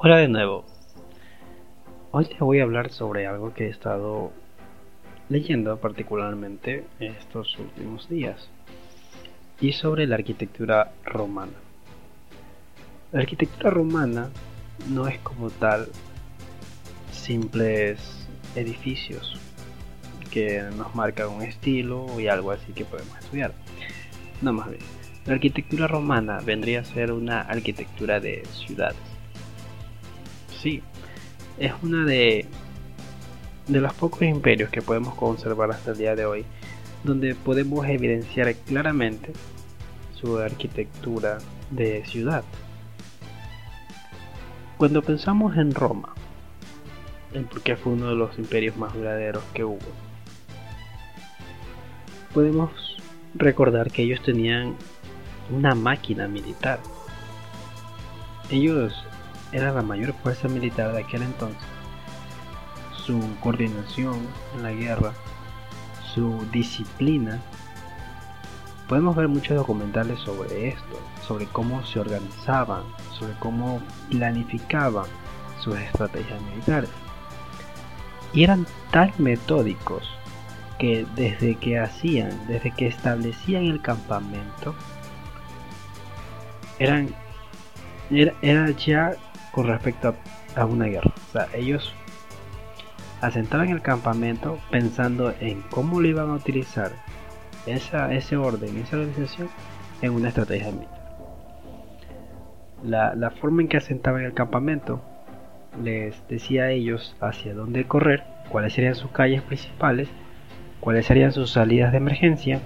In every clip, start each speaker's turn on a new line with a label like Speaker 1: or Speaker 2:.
Speaker 1: Hola de nuevo. Hoy te voy a hablar sobre algo que he estado leyendo particularmente estos últimos días y sobre la arquitectura romana. La arquitectura romana no es como tal simples edificios que nos marcan un estilo y algo así que podemos estudiar. No más bien. La arquitectura romana vendría a ser una arquitectura de ciudades sí, es una de, de los pocos imperios que podemos conservar hasta el día de hoy, donde podemos evidenciar claramente su arquitectura de ciudad. Cuando pensamos en Roma, en porque fue uno de los imperios más duraderos que hubo, podemos recordar que ellos tenían una máquina militar. Ellos era la mayor fuerza militar de aquel entonces. Su coordinación en la guerra, su disciplina. Podemos ver muchos documentales sobre esto, sobre cómo se organizaban, sobre cómo planificaban sus estrategias militares. Y eran tan metódicos que desde que hacían, desde que establecían el campamento, eran era, era ya con respecto a, una guerra. O sea, ellos asentaban el campamento pensando en cómo lo iban a utilizar esa, ese orden, esa organización en una estrategia militar. La, la forma en que asentaban el campamento les decía a ellos hacia dónde correr, cuáles serían sus calles principales, cuáles serían sus salidas de emergencia,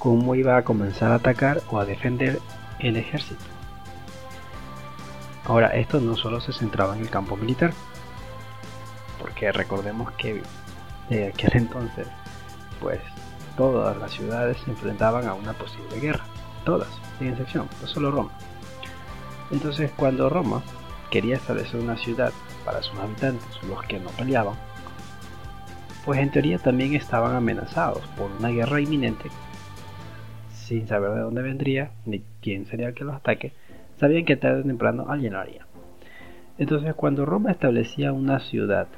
Speaker 1: cómo iba a comenzar a atacar o a defender el ejército. Ahora, esto no solo se centraba en el campo militar, porque recordemos que de aquel entonces, pues todas las ciudades se enfrentaban a una posible guerra, todas, sin excepción, no solo Roma. Entonces, cuando Roma quería establecer una ciudad para sus habitantes, los que no peleaban, pues en teoría también estaban amenazados por una guerra inminente, sin saber de dónde vendría ni quién sería el que los ataque, sabían que tarde o temprano alguien lo haría. Entonces cuando Roma establecía una ciudad,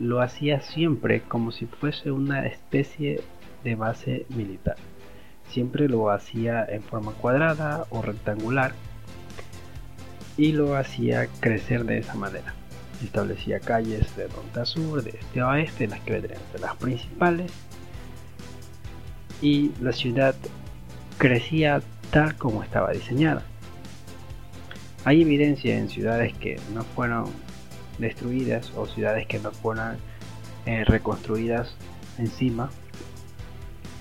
Speaker 1: lo hacía siempre como si fuese una especie de base militar. Siempre lo hacía en forma cuadrada o rectangular y lo hacía crecer de esa manera. Establecía calles de norte a sur, de este a oeste, las que vendrían de las principales. Y la ciudad crecía tal como estaba diseñada. Hay evidencia en ciudades que no fueron destruidas o ciudades que no fueron eh, reconstruidas encima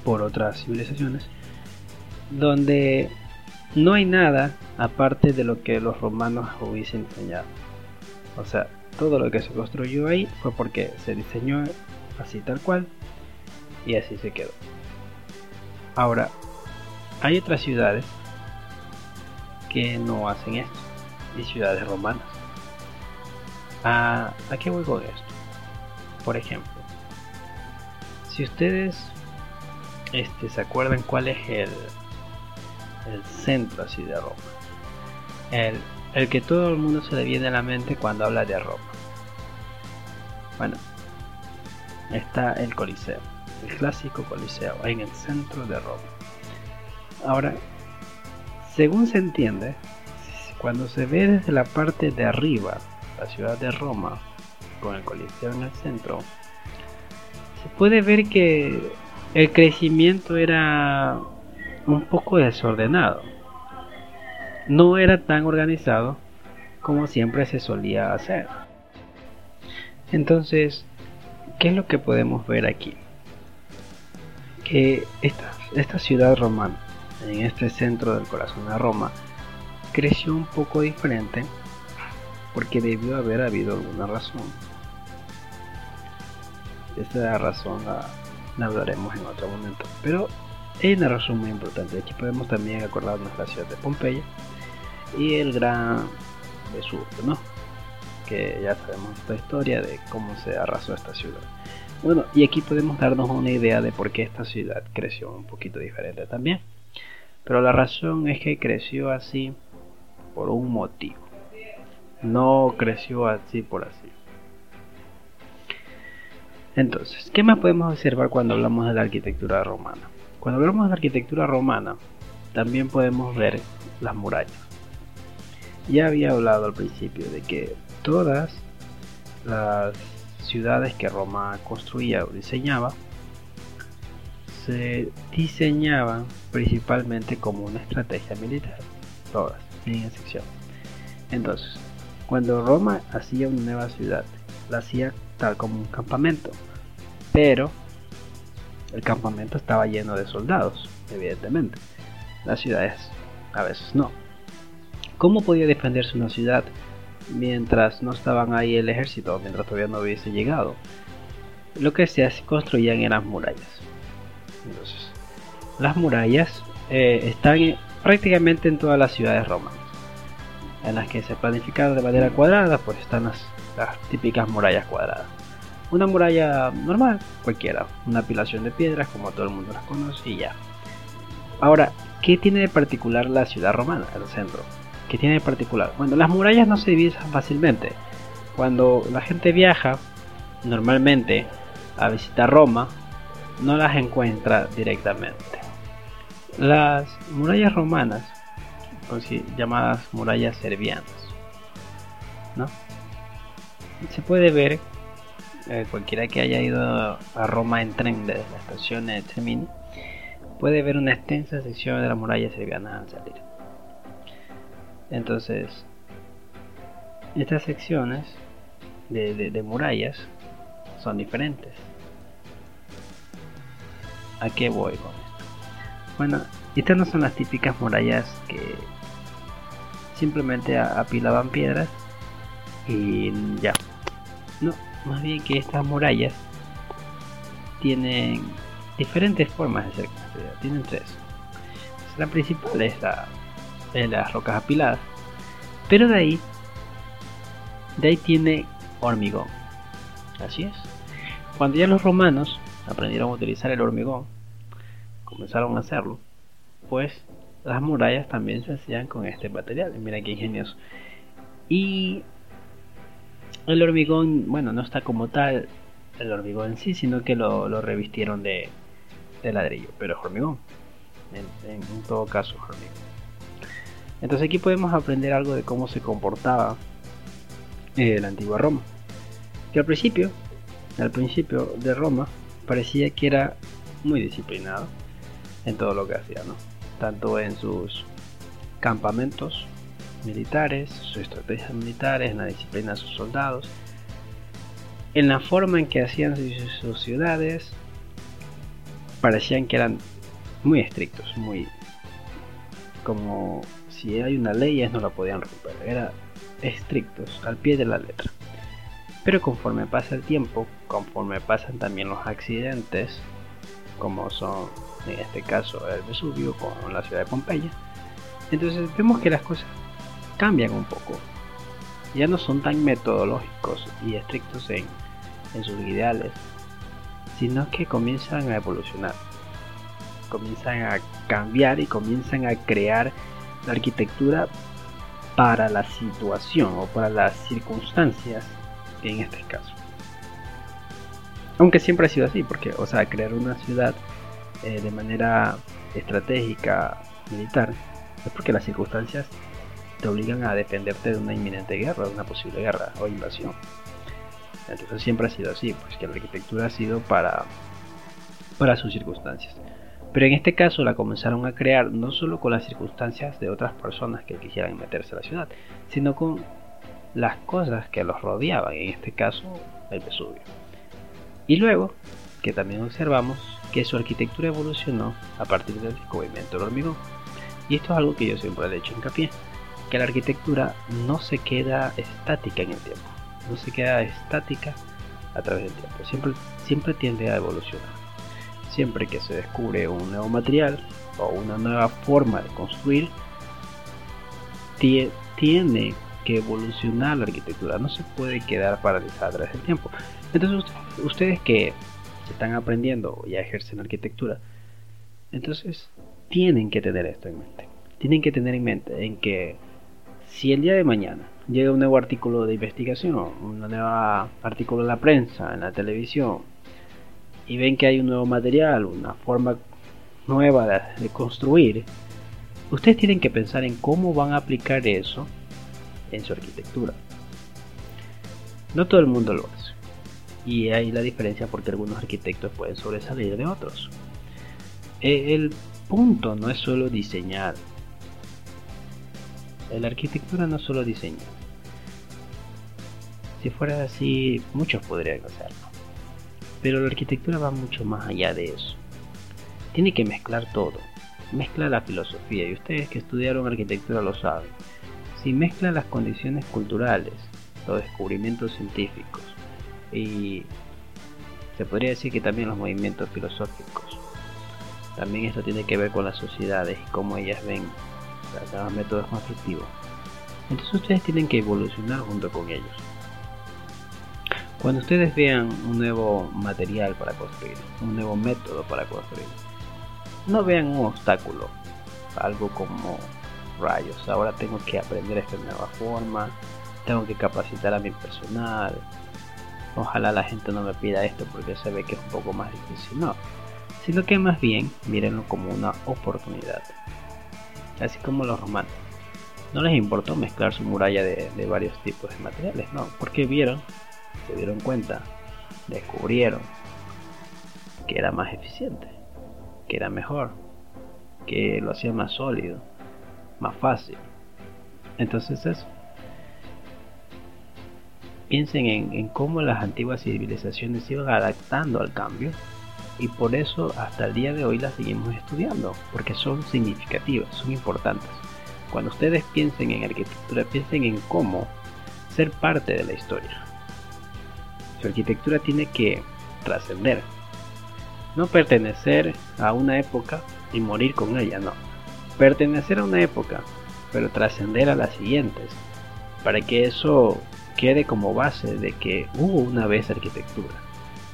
Speaker 1: por otras civilizaciones, donde no hay nada aparte de lo que los romanos hubiesen diseñado. O sea, todo lo que se construyó ahí fue porque se diseñó así tal cual y así se quedó. Ahora, hay otras ciudades que no hacen esto, y ciudades romanas. ¿A, ¿A qué voy con esto? Por ejemplo, si ustedes este, se acuerdan cuál es el, el centro así de Roma, el, el que todo el mundo se le viene a la mente cuando habla de Roma. Bueno, está el Coliseo, el clásico Coliseo, en el centro de Roma. Ahora, según se entiende, cuando se ve desde la parte de arriba la ciudad de Roma, con el Coliseo en el centro, se puede ver que el crecimiento era un poco desordenado. No era tan organizado como siempre se solía hacer. Entonces, ¿qué es lo que podemos ver aquí? Que esta, esta ciudad romana en este centro del corazón de Roma, creció un poco diferente porque debió haber habido alguna razón. Esta razón la, hablaremos en otro momento, pero hay una razón muy importante. Aquí podemos también acordarnos de la ciudad de Pompeya y el gran Vesubio, ¿no? Que ya sabemos esta historia de cómo se arrasó esta ciudad. Bueno, y aquí podemos darnos una idea de por qué esta ciudad creció un poquito diferente también. Pero la razón es que creció así por un motivo. No creció así por así. Entonces, ¿qué más podemos observar cuando hablamos de la arquitectura romana? Cuando hablamos de la arquitectura romana, también podemos ver las murallas. Ya había hablado al principio de que todas las ciudades que Roma construía o diseñaba se diseñaban principalmente como una estrategia militar, todas, sin excepción. Entonces, cuando Roma hacía una nueva ciudad, la hacía tal como un campamento, pero el campamento estaba lleno de soldados, evidentemente. Las ciudades a veces no. ¿Cómo podía defenderse una ciudad mientras no estaban ahí el ejército, mientras todavía no hubiese llegado? Lo que se construían eran murallas. Entonces, las murallas eh, están prácticamente en todas las ciudades romanas. En las que se planificaron de manera cuadrada, pues están las, típicas murallas cuadradas. Una muralla normal, cualquiera, una apilación de piedras como todo el mundo las conoce y ya. Ahora, ¿qué tiene de particular la ciudad romana, el centro? ¿Qué tiene de particular? Bueno, las murallas no se dividen fácilmente. Cuando la gente viaja, normalmente, a visitar Roma, no las encuentra directamente. Las murallas romanas, llamadas murallas serbianas, ¿no? Se puede ver, eh, cualquiera que haya ido a Roma en tren desde la estación de Termini, puede ver una extensa sección de las murallas serbianas al salir. Entonces, estas secciones de murallas son diferentes. ¿A qué voy con esto? Bueno, estas no son las típicas murallas que simplemente apilaban piedras y ya. No, más bien que estas murallas tienen diferentes formas de ser construidas. Tienen tres. La principal es la de las rocas apiladas. Pero de ahí, de ahí tiene hormigón. Así es. Cuando ya los romanos aprendieron a utilizar el hormigón, comenzaron a hacerlo, pues las murallas también se hacían con este material. Mira qué ingenioso. Y el hormigón, bueno, no está como tal el hormigón en sí, sino que lo, revistieron de, ladrillo, pero es hormigón. En, todo caso es hormigón. Entonces aquí podemos aprender algo de cómo se comportaba eh, la antigua Roma. Que al principio, al principio de Roma, parecía que era muy disciplinado en todo lo que hacía, ¿no? Tanto en sus campamentos militares, sus estrategias militares, en la disciplina de sus soldados, en la forma en que hacían sus, ciudades, parecían que eran muy estrictos, muy como si hay una ley ellos no la podían romper, eran estrictos al pie de la letra. Pero conforme pasa el tiempo, conforme pasan también los accidentes, como son en este caso el Vesubio con la ciudad de Pompeya, entonces vemos que las cosas cambian un poco. Ya no son tan metodológicos y estrictos en, en sus ideales, sino que comienzan a evolucionar, comienzan a cambiar y comienzan a crear la arquitectura para la situación o para las circunstancias en este caso. Aunque siempre ha sido así, porque, o sea, crear una ciudad eh, de manera estratégica, militar, es porque las circunstancias te obligan a defenderte de una inminente guerra, de una posible guerra o invasión. Entonces siempre ha sido así, pues que la arquitectura ha sido para, para sus circunstancias. Pero en este caso la comenzaron a crear no solo con las circunstancias de otras personas que quisieran meterse a la ciudad, sino con las cosas que los rodeaban, en este caso el Vesubio. Y luego, que también observamos que su arquitectura evolucionó a partir del descubrimiento del hormigón. Y esto es algo que yo siempre le he hecho hincapié, que la arquitectura no se queda estática en el tiempo, no se queda estática a través del tiempo, siempre, siempre tiende a evolucionar. Siempre que se descubre un nuevo material o una nueva forma de construir, tiene que evolucionar la arquitectura, no se puede quedar paralizada a través del tiempo. Entonces ustedes, que están aprendiendo y ejercen arquitectura, entonces tienen que tener esto en mente. Tienen que tener en mente en que Si el día de mañana llega un nuevo artículo de investigación, un nuevo artículo en la prensa, en la televisión, y ven que hay un nuevo material, una forma nueva de, construir, ustedes tienen que pensar en cómo van a aplicar eso en su arquitectura. No todo el mundo lo hace. Y hay la diferencia porque algunos arquitectos pueden sobresalir de otros. E, el punto no es solo diseñar. La arquitectura no es solo diseñar. Si fuera así, muchos podrían hacerlo. Pero la arquitectura va mucho más allá de eso. Tiene que mezclar todo. Mezcla la filosofía, y ustedes que estudiaron arquitectura lo saben. Si mezcla las condiciones culturales, los descubrimientos científicos y se podría decir que también los movimientos filosóficos. También esto tiene que ver con las sociedades y cómo ellas ven los métodos constructivos. Entonces ustedes tienen que evolucionar junto con ellos. Cuando ustedes vean un nuevo material para construir, un nuevo método para construir, no vean un obstáculo, algo como rayos, ahora tengo que aprender esta nueva forma, tengo que capacitar a mi personal, ojalá la gente no me pida esto porque se ve que es un poco más difícil, no, sino que más bien mírenlo como una oportunidad, así como los romanos. No les importó mezclar su muralla de, de varios tipos de materiales, no, porque vieron se dieron cuenta, descubrieron que era más eficiente, que era mejor, que lo hacía más sólido, más fácil. Entonces eso. Piensen en, cómo las antiguas civilizaciones se iban adaptando al cambio y por eso hasta el día de hoy las seguimos estudiando, porque son significativas, son importantes. Cuando ustedes piensen en arquitectura, piensen en cómo ser parte de la historia. Su arquitectura tiene que trascender. No pertenecer a una época y morir con ella, no. Pertenecer a una época, pero trascender a las siguientes. Para que eso quede como base de que hubo una vez arquitectura.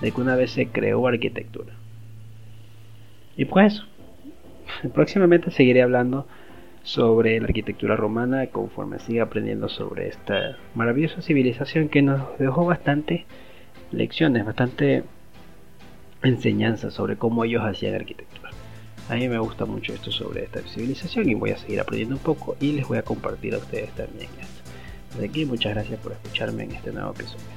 Speaker 1: De que una vez se creó arquitectura. Y pues próximamente seguiré hablando sobre la arquitectura romana conforme siga aprendiendo sobre esta maravillosa civilización que nos dejó bastante lecciones, bastante enseñanza sobre cómo ellos hacían arquitectura. A mí me gusta mucho esto sobre esta civilización y voy a seguir aprendiendo un poco y les voy a compartir a ustedes también esto. Desde aquí muchas gracias por escucharme en este nuevo episodio.